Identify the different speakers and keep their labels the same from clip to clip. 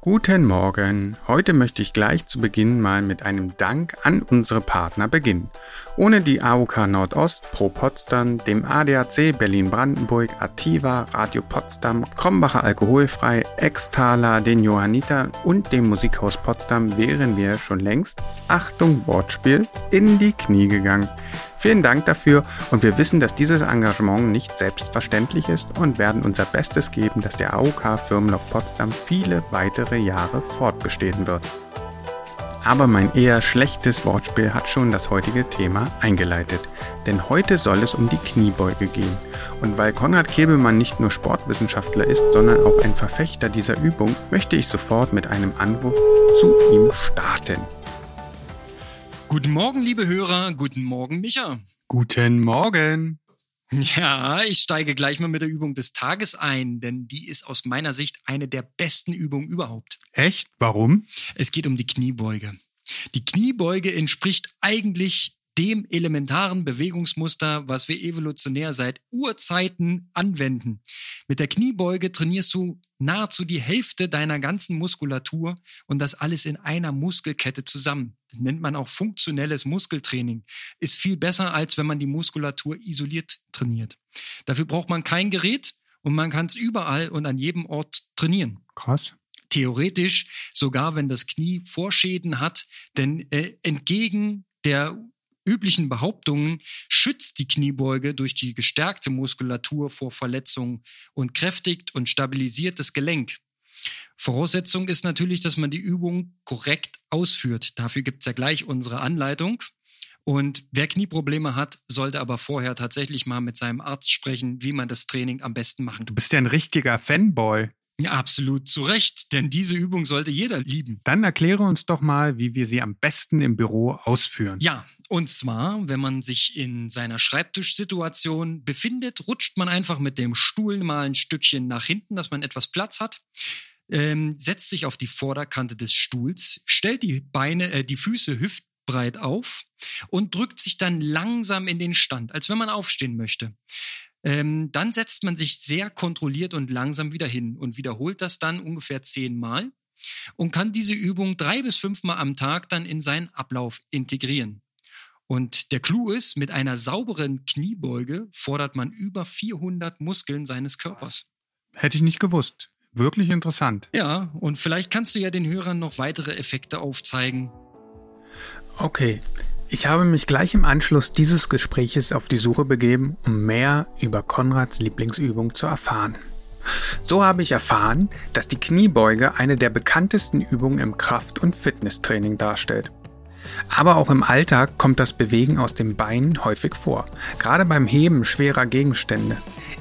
Speaker 1: Guten Morgen. Heute möchte ich gleich zu Beginn mal mit einem Dank an unsere Partner beginnen. Ohne die AOK Nordost, Pro Potsdam, dem ADAC Berlin-Brandenburg, Ativa, Radio Potsdam, Krombacher Alkoholfrei, Exthaler, den Johanniter und dem Musikhaus Potsdam wären wir schon längst, Achtung Wortspiel, in die Knie gegangen. Vielen Dank dafür und wir wissen, dass dieses Engagement nicht selbstverständlich ist und werden unser Bestes geben, dass der AOK Firmenlauf Potsdam viele weitere Jahre fortbestehen wird. Aber mein eher schlechtes Wortspiel hat schon das heutige Thema eingeleitet. Denn heute soll es um die Kniebeuge gehen. Und weil Konrad Kebelmann nicht nur Sportwissenschaftler ist, sondern auch ein Verfechter dieser Übung, möchte ich sofort mit einem Anruf zu ihm starten.
Speaker 2: Guten Morgen, liebe Hörer. Guten Morgen, Micha.
Speaker 1: Guten Morgen.
Speaker 2: Ja, ich steige gleich mal mit der Übung des Tages ein, denn die ist aus meiner Sicht eine der besten Übungen überhaupt.
Speaker 1: Echt? Warum?
Speaker 2: Es geht um die Kniebeuge. Die Kniebeuge entspricht eigentlich dem elementaren Bewegungsmuster, was wir evolutionär seit Urzeiten anwenden. Mit der Kniebeuge trainierst du nahezu die Hälfte deiner ganzen Muskulatur und das alles in einer Muskelkette zusammen. Das nennt man auch funktionelles Muskeltraining. Ist viel besser, als wenn man die Muskulatur isoliert trainiert. Dafür braucht man kein Gerät und man kann es überall und an jedem Ort trainieren.
Speaker 1: Krass
Speaker 2: theoretisch sogar wenn das Knie Vorschäden hat, denn äh, entgegen der üblichen Behauptungen schützt die Kniebeuge durch die gestärkte Muskulatur vor Verletzungen und kräftigt und stabilisiert das Gelenk. Voraussetzung ist natürlich, dass man die Übung korrekt ausführt. Dafür gibt es ja gleich unsere Anleitung. Und wer Knieprobleme hat, sollte aber vorher tatsächlich mal mit seinem Arzt sprechen, wie man das Training am besten machen.
Speaker 1: Du bist ja ein richtiger Fanboy.
Speaker 2: Ja, absolut zu Recht, denn diese Übung sollte jeder lieben.
Speaker 1: Dann erkläre uns doch mal, wie wir sie am besten im Büro ausführen.
Speaker 2: Ja, und zwar, wenn man sich in seiner Schreibtischsituation befindet, rutscht man einfach mit dem Stuhl mal ein Stückchen nach hinten, dass man etwas Platz hat. Ähm, setzt sich auf die Vorderkante des Stuhls, stellt die Beine, äh, die Füße hüftbreit auf und drückt sich dann langsam in den Stand, als wenn man aufstehen möchte. Ähm, dann setzt man sich sehr kontrolliert und langsam wieder hin und wiederholt das dann ungefähr zehnmal und kann diese Übung drei bis fünfmal am Tag dann in seinen Ablauf integrieren. Und der Clou ist, mit einer sauberen Kniebeuge fordert man über 400 Muskeln seines Körpers.
Speaker 1: Hätte ich nicht gewusst. Wirklich interessant.
Speaker 2: Ja, und vielleicht kannst du ja den Hörern noch weitere Effekte aufzeigen.
Speaker 1: Okay, ich habe mich gleich im Anschluss dieses Gespräches auf die Suche begeben, um mehr über Konrads Lieblingsübung zu erfahren. So habe ich erfahren, dass die Kniebeuge eine der bekanntesten Übungen im Kraft- und Fitnesstraining darstellt. Aber auch im Alltag kommt das Bewegen aus den Beinen häufig vor, gerade beim Heben schwerer Gegenstände.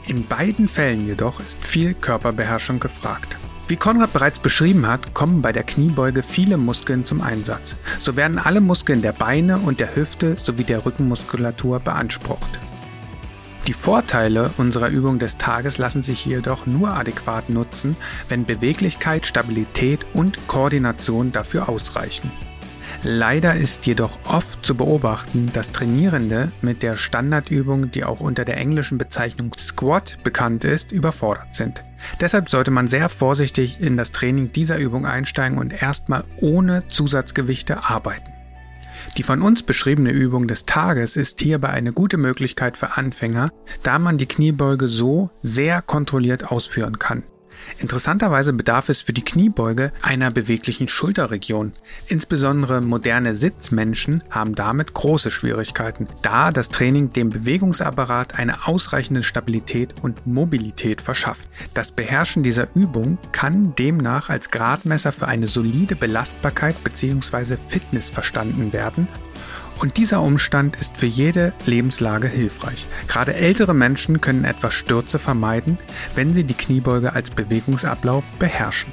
Speaker 1: In beiden Fällen jedoch ist viel Körperbeherrschung gefragt. Wie Konrad bereits beschrieben hat, kommen bei der Kniebeuge viele Muskeln zum Einsatz. So werden alle Muskeln der Beine und der Hüfte sowie der Rückenmuskulatur beansprucht. Die Vorteile unserer Übung des Tages lassen sich jedoch nur adäquat nutzen, wenn Beweglichkeit, Stabilität und Koordination dafür ausreichen. Leider ist jedoch oft zu beobachten, dass Trainierende mit der Standardübung, die auch unter der englischen Bezeichnung Squat bekannt ist, überfordert sind. Deshalb sollte man sehr vorsichtig in das Training dieser Übung einsteigen und erstmal ohne Zusatzgewichte arbeiten. Die von uns beschriebene Übung des Tages ist hierbei eine gute Möglichkeit für Anfänger, da man die Kniebeuge so sehr kontrolliert ausführen kann. Interessanterweise bedarf es für die Kniebeuge einer beweglichen Schulterregion. Insbesondere moderne Sitzmenschen haben damit große Schwierigkeiten, da das Training dem Bewegungsapparat eine ausreichende Stabilität und Mobilität verschafft. Das Beherrschen dieser Übung kann demnach als Gradmesser für eine solide Belastbarkeit bzw. Fitness verstanden werden und dieser Umstand ist für jede Lebenslage hilfreich. Gerade ältere Menschen können etwas Stürze vermeiden, wenn sie die Kniebeuge als Bewegungsablauf beherrschen.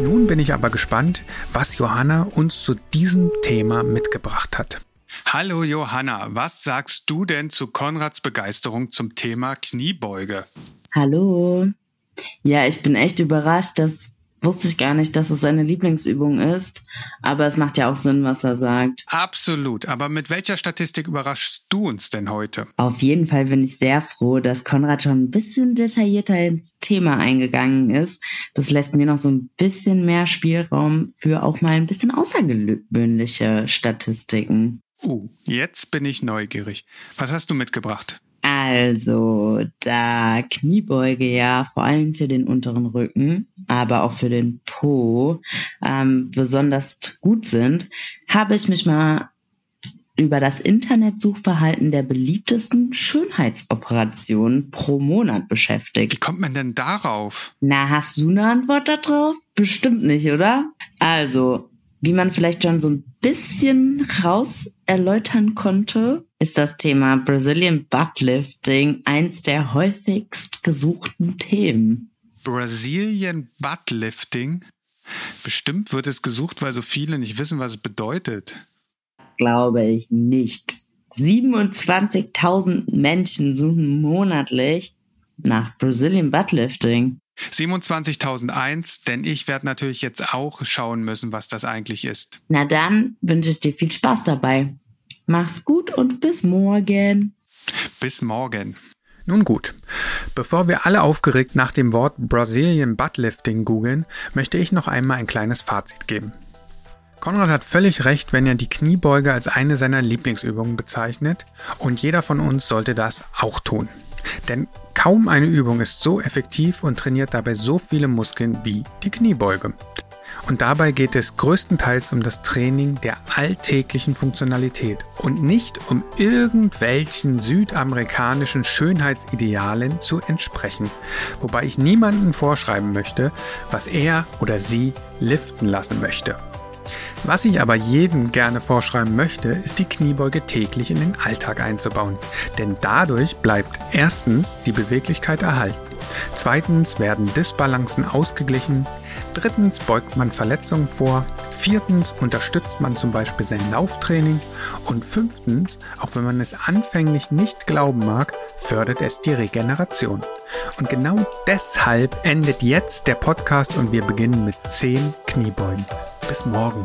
Speaker 1: Nun bin ich aber gespannt, was Johanna uns zu diesem Thema mitgebracht hat. Hallo Johanna, was sagst du denn zu Konrads Begeisterung zum Thema Kniebeuge?
Speaker 3: Hallo. Ja, ich bin echt überrascht, dass wusste ich gar nicht, dass es seine Lieblingsübung ist. Aber es macht ja auch Sinn, was er sagt.
Speaker 1: Absolut. Aber mit welcher Statistik überraschst du uns denn heute?
Speaker 3: Auf jeden Fall bin ich sehr froh, dass Konrad schon ein bisschen detaillierter ins Thema eingegangen ist. Das lässt mir noch so ein bisschen mehr Spielraum für auch mal ein bisschen außergewöhnliche Statistiken.
Speaker 1: Uh, jetzt bin ich neugierig. Was hast du mitgebracht?
Speaker 3: Also, da Kniebeuge ja vor allem für den unteren Rücken, aber auch für den Po ähm, besonders gut sind, habe ich mich mal über das Internetsuchverhalten der beliebtesten Schönheitsoperationen pro Monat beschäftigt.
Speaker 1: Wie kommt man denn darauf?
Speaker 3: Na, hast du eine Antwort darauf? Bestimmt nicht, oder? Also, wie man vielleicht schon so ein bisschen raus erläutern konnte, ist das Thema Brazilian Buttlifting eins der häufigst gesuchten Themen.
Speaker 1: Brazilian Buttlifting? Bestimmt wird es gesucht, weil so viele nicht wissen, was es bedeutet.
Speaker 3: Glaube ich nicht. 27.000 Menschen suchen monatlich nach Brazilian Buttlifting.
Speaker 1: 27.001, denn ich werde natürlich jetzt auch schauen müssen, was das eigentlich ist.
Speaker 3: Na dann wünsche ich dir viel Spaß dabei. Mach's gut und bis morgen.
Speaker 1: Bis morgen. Nun gut, bevor wir alle aufgeregt nach dem Wort Brazilian Buttlifting googeln, möchte ich noch einmal ein kleines Fazit geben. Konrad hat völlig recht, wenn er die Kniebeuge als eine seiner Lieblingsübungen bezeichnet und jeder von uns sollte das auch tun. Denn kaum eine Übung ist so effektiv und trainiert dabei so viele Muskeln wie die Kniebeuge. Und dabei geht es größtenteils um das Training der alltäglichen Funktionalität und nicht um irgendwelchen südamerikanischen Schönheitsidealen zu entsprechen, wobei ich niemanden vorschreiben möchte, was er oder sie liften lassen möchte. Was ich aber jedem gerne vorschreiben möchte, ist die Kniebeuge täglich in den Alltag einzubauen. Denn dadurch bleibt erstens die Beweglichkeit erhalten. Zweitens werden Disbalancen ausgeglichen. Drittens beugt man Verletzungen vor. Viertens unterstützt man zum Beispiel sein Lauftraining. Und fünftens, auch wenn man es anfänglich nicht glauben mag, fördert es die Regeneration. Und genau deshalb endet jetzt der Podcast und wir beginnen mit 10 Kniebeugen. Bis morgen.